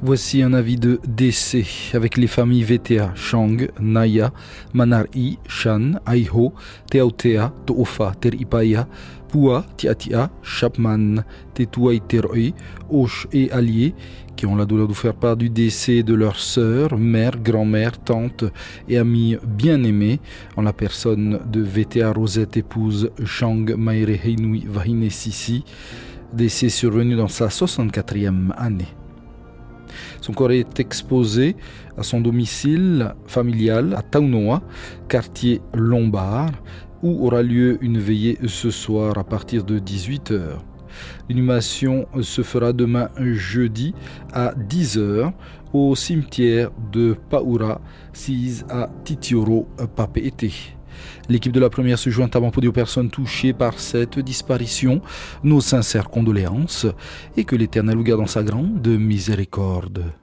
Voici un avis de décès avec les familles VTA, Shang, Naya, Manari, Shan, Aiho, Teautea, Toofa, Teripaya, Pua, Tiatia, Chapman, Tetuai Teroi, Osh et Allier, qui ont la douleur de faire part du décès de leur sœur, mère, grand-mère, tante et amie bien-aimée, en la personne de VTA Rosette épouse Shang Maire Heinui Vahine Sisi, décès survenu dans sa 64e année. Son corps est exposé à son domicile familial à Taunoa, quartier Lombard, où aura lieu une veillée ce soir à partir de 18h. L'inhumation se fera demain jeudi à 10h au cimetière de Paura, 6 à Titioro, Papeete. L'équipe de la première se joint avant pour aux personnes touchées par cette disparition nos sincères condoléances et que l'Éternel vous garde dans sa grande miséricorde.